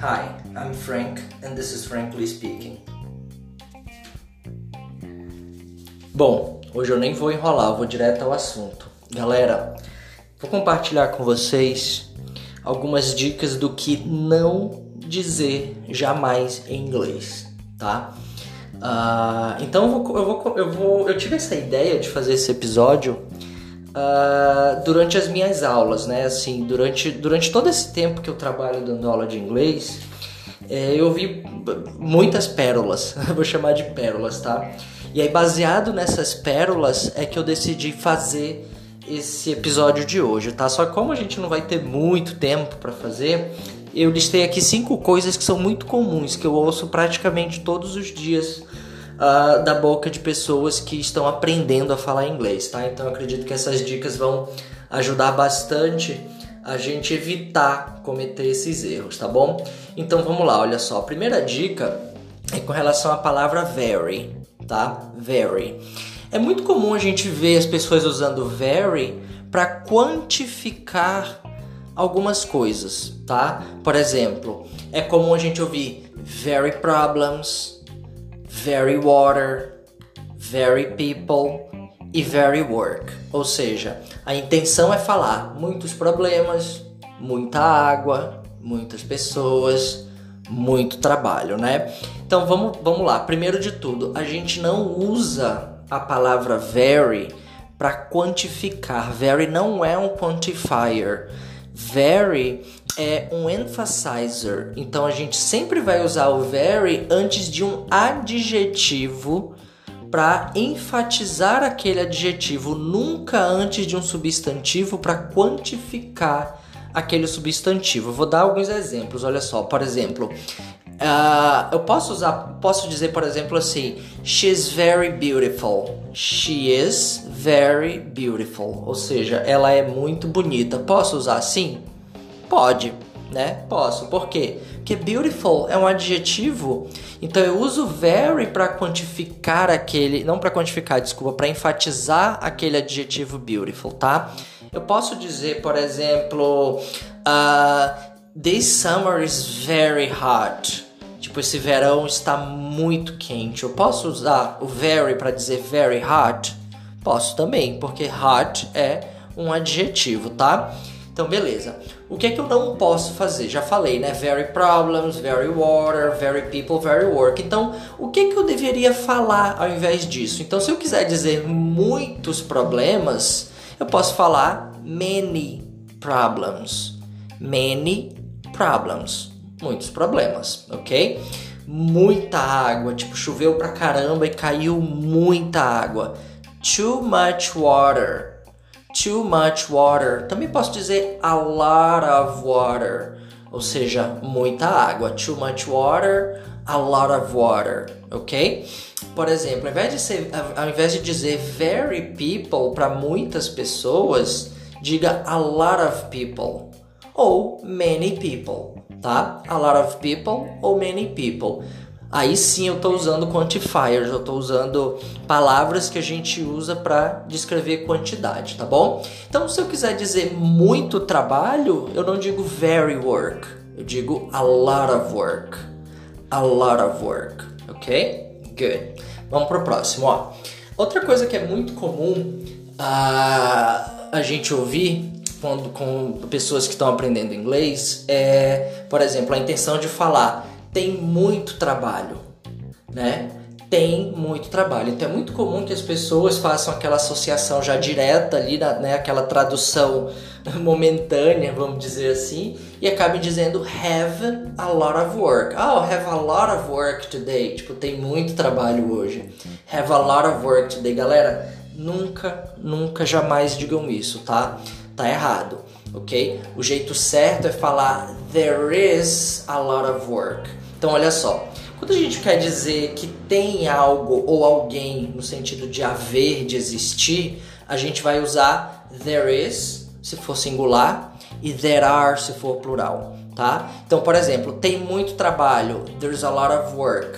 Hi, I'm Frank and this is Frankly Speaking. Bom, hoje eu nem vou enrolar, vou direto ao assunto. Galera, vou compartilhar com vocês algumas dicas do que não dizer jamais em inglês, tá? Uh, então eu vou, eu vou, eu vou, eu tive essa ideia de fazer esse episódio uh, durante as minhas aulas, né? Assim, durante, durante todo esse tempo que eu trabalho dando aula de inglês, é, eu vi muitas pérolas, vou chamar de pérolas, tá? E aí, baseado nessas pérolas, é que eu decidi fazer esse episódio de hoje, tá? Só como a gente não vai ter muito tempo para fazer, eu listei aqui cinco coisas que são muito comuns, que eu ouço praticamente todos os dias uh, da boca de pessoas que estão aprendendo a falar inglês, tá? Então acredito que essas dicas vão ajudar bastante a gente evitar cometer esses erros, tá bom? Então vamos lá, olha só. A primeira dica é com relação à palavra very, tá? Very. É muito comum a gente ver as pessoas usando very para quantificar algumas coisas, tá? Por exemplo, é comum a gente ouvir very problems, very water, very people e very work. Ou seja, a intenção é falar muitos problemas, muita água, muitas pessoas, muito trabalho, né? Então vamos, vamos lá. Primeiro de tudo, a gente não usa a palavra very para quantificar. Very não é um quantifier. Very é um emphasizer. Então a gente sempre vai usar o very antes de um adjetivo para enfatizar aquele adjetivo, nunca antes de um substantivo para quantificar aquele substantivo. vou dar alguns exemplos. Olha só, por exemplo, uh, eu posso usar, posso dizer, por exemplo, assim: She's very beautiful. She is very beautiful. Ou seja, ela é muito bonita. Posso usar assim? Pode, né? Posso. Por quê? Porque beautiful é um adjetivo, então eu uso very para quantificar aquele, não para quantificar, desculpa, para enfatizar aquele adjetivo beautiful, tá? Eu posso dizer, por exemplo, uh, this summer is very hot. Tipo, esse verão está muito quente. Eu posso usar o very para dizer very hot? Posso também, porque hot é um adjetivo, tá? Então, beleza. O que é que eu não posso fazer? Já falei, né? Very problems, very water, very people, very work. Então, o que é que eu deveria falar ao invés disso? Então, se eu quiser dizer muitos problemas, eu posso falar many problems. Many problems. Muitos problemas, ok? Muita água, tipo, choveu pra caramba e caiu muita água. Too much water too much water. Também posso dizer a lot of water, ou seja, muita água. Too much water, a lot of water, ok? Por exemplo, ao invés de, ser, ao invés de dizer very people para muitas pessoas, diga a lot of people ou many people, tá? A lot of people ou many people aí sim eu estou usando quantifiers, eu estou usando palavras que a gente usa para descrever quantidade, tá bom? Então, se eu quiser dizer muito trabalho, eu não digo very work, eu digo a lot of work. A lot of work, ok? Good. Vamos pro próximo, ó. Outra coisa que é muito comum uh, a gente ouvir quando com pessoas que estão aprendendo inglês é, por exemplo, a intenção de falar tem muito trabalho, né? Tem muito trabalho. Então é muito comum que as pessoas façam aquela associação já direta ali, né? Aquela tradução momentânea, vamos dizer assim, e acabem dizendo have a lot of work. Oh, have a lot of work today. Tipo, tem muito trabalho hoje. Have a lot of work today. Galera, nunca, nunca, jamais digam isso, tá? Tá errado, ok? O jeito certo é falar there is a lot of work. Então, olha só. Quando a gente quer dizer que tem algo ou alguém no sentido de haver, de existir, a gente vai usar there is, se for singular, e there are, se for plural, tá? Então, por exemplo, tem muito trabalho, there's a lot of work.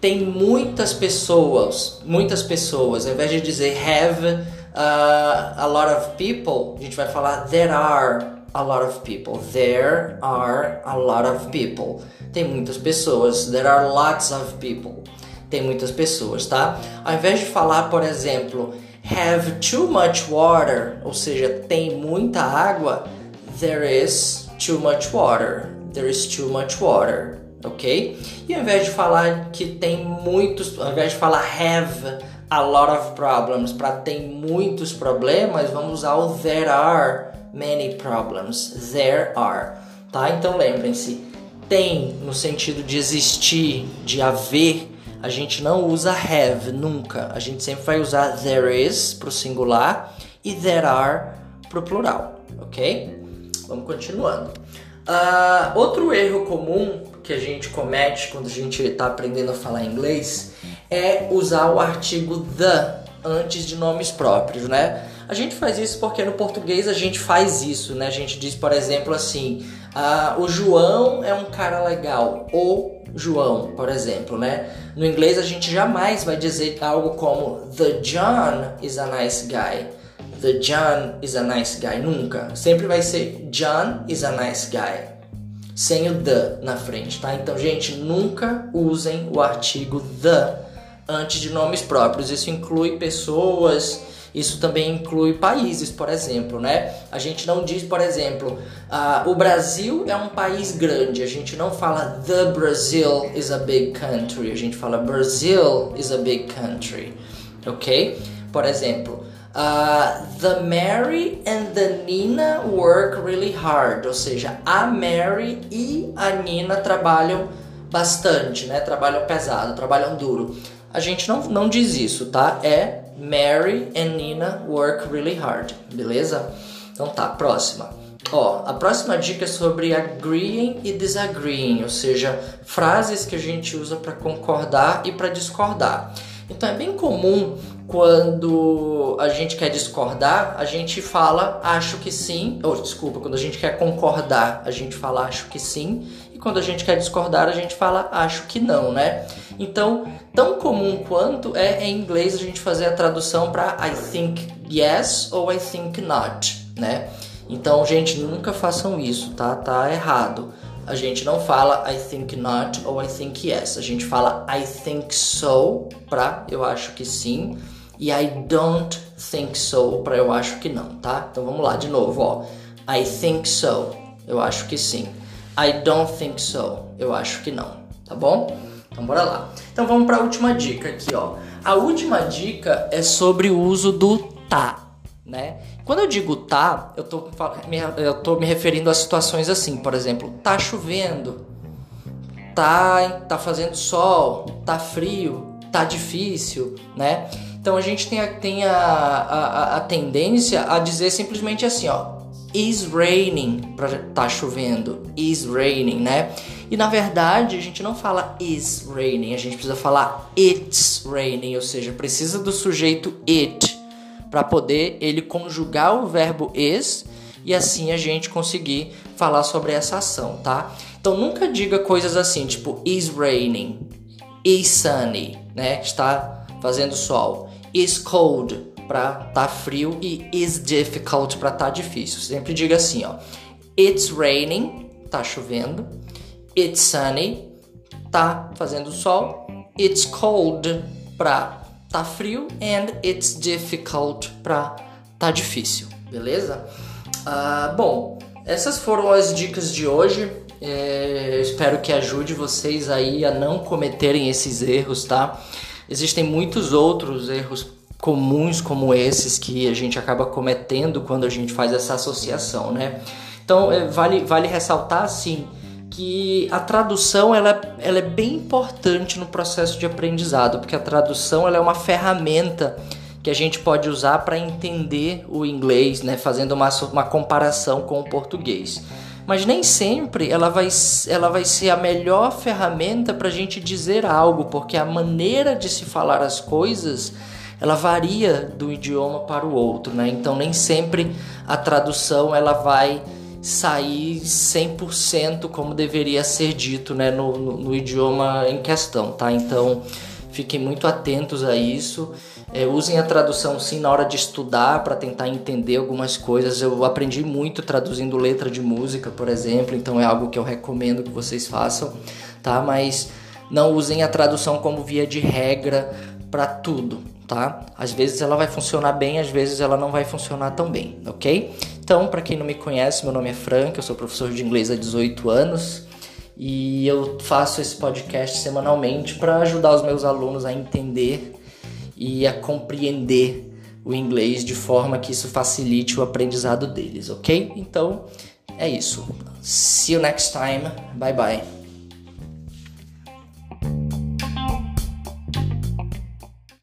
Tem muitas pessoas, muitas pessoas, ao invés de dizer have uh, a lot of people, a gente vai falar there are a lot of people. There are a lot of people. Tem muitas pessoas. There are lots of people. Tem muitas pessoas, tá? Ao invés de falar, por exemplo, have too much water, ou seja, tem muita água, there is too much water. There is too much water, ok? E ao invés de falar que tem muitos, ao invés de falar have a lot of problems, para tem muitos problemas, vamos usar o there are many problems. There are, tá? Então lembrem-se, tem no sentido de existir, de haver, a gente não usa have nunca. A gente sempre vai usar there is para o singular e there are para o plural, ok? Vamos continuando. Uh, outro erro comum que a gente comete quando a gente está aprendendo a falar inglês é usar o artigo the antes de nomes próprios, né? A gente faz isso porque no português a gente faz isso, né? A gente diz, por exemplo, assim: ah, o João é um cara legal, ou João, por exemplo, né? No inglês a gente jamais vai dizer algo como The John is a nice guy. The John is a nice guy, nunca. Sempre vai ser John is a nice guy. Sem o the na frente, tá? Então, gente, nunca usem o artigo the antes de nomes próprios. Isso inclui pessoas, isso também inclui países, por exemplo, né? A gente não diz, por exemplo, uh, o Brasil é um país grande. A gente não fala the Brazil is a big country. A gente fala Brazil is a big country, ok? Por exemplo, uh, the Mary and the Nina work really hard. Ou seja, a Mary e a Nina trabalham bastante, né? Trabalham pesado, trabalham duro. A gente não, não diz isso, tá? É Mary and Nina work really hard, beleza? Então tá, próxima. Ó, a próxima dica é sobre agreeing e disagreeing, ou seja, frases que a gente usa para concordar e para discordar. Então é bem comum quando a gente quer discordar, a gente fala acho que sim, ou desculpa, quando a gente quer concordar, a gente fala acho que sim, e quando a gente quer discordar, a gente fala acho que não, né? Então, tão comum quanto é em inglês a gente fazer a tradução para I think yes ou I think not, né? Então, gente, nunca façam isso, tá? Tá errado. A gente não fala I think not ou I think yes. A gente fala I think so para eu acho que sim e I don't think so para eu acho que não, tá? Então vamos lá de novo, ó. I think so, eu acho que sim. I don't think so, eu acho que não, tá bom? Então bora lá. Então vamos para a última dica aqui, ó. A última dica é sobre o uso do tá, né? Quando eu digo tá, eu tô, eu tô me referindo a situações assim, por exemplo, tá chovendo, tá, tá fazendo sol, tá frio, tá difícil, né? Então a gente tem a, tem a, a, a tendência a dizer simplesmente assim, ó, is raining para tá chovendo, is raining, né? E na verdade a gente não fala is raining, a gente precisa falar it's raining, ou seja, precisa do sujeito it para poder ele conjugar o verbo is e assim a gente conseguir falar sobre essa ação, tá? Então nunca diga coisas assim, tipo is raining, is sunny, né? Está fazendo sol is cold para tá frio e is difficult para tá difícil. Sempre diga assim, ó. It's raining, tá chovendo. It's sunny, tá fazendo sol. It's cold para tá frio and it's difficult para tá difícil, beleza? Uh, bom, essas foram as dicas de hoje. É, espero que ajude vocês aí a não cometerem esses erros, tá? Existem muitos outros erros comuns como esses que a gente acaba cometendo quando a gente faz essa associação, né? Então é, vale, vale ressaltar assim que a tradução ela, ela é bem importante no processo de aprendizado, porque a tradução ela é uma ferramenta que a gente pode usar para entender o inglês, né? Fazendo uma, uma comparação com o português mas nem sempre ela vai, ela vai ser a melhor ferramenta para a gente dizer algo, porque a maneira de se falar as coisas ela varia do idioma para o outro, né? Então nem sempre a tradução ela vai sair 100% como deveria ser dito, né, no, no, no idioma em questão, tá? Então fiquem muito atentos a isso. É, usem a tradução sim na hora de estudar para tentar entender algumas coisas. Eu aprendi muito traduzindo letra de música, por exemplo, então é algo que eu recomendo que vocês façam, tá? Mas não usem a tradução como via de regra para tudo, tá? Às vezes ela vai funcionar bem, às vezes ela não vai funcionar tão bem, ok? Então, para quem não me conhece, meu nome é Frank, eu sou professor de inglês há 18 anos e eu faço esse podcast semanalmente para ajudar os meus alunos a entender e a compreender o inglês de forma que isso facilite o aprendizado deles, ok? Então é isso. See you next time. Bye bye.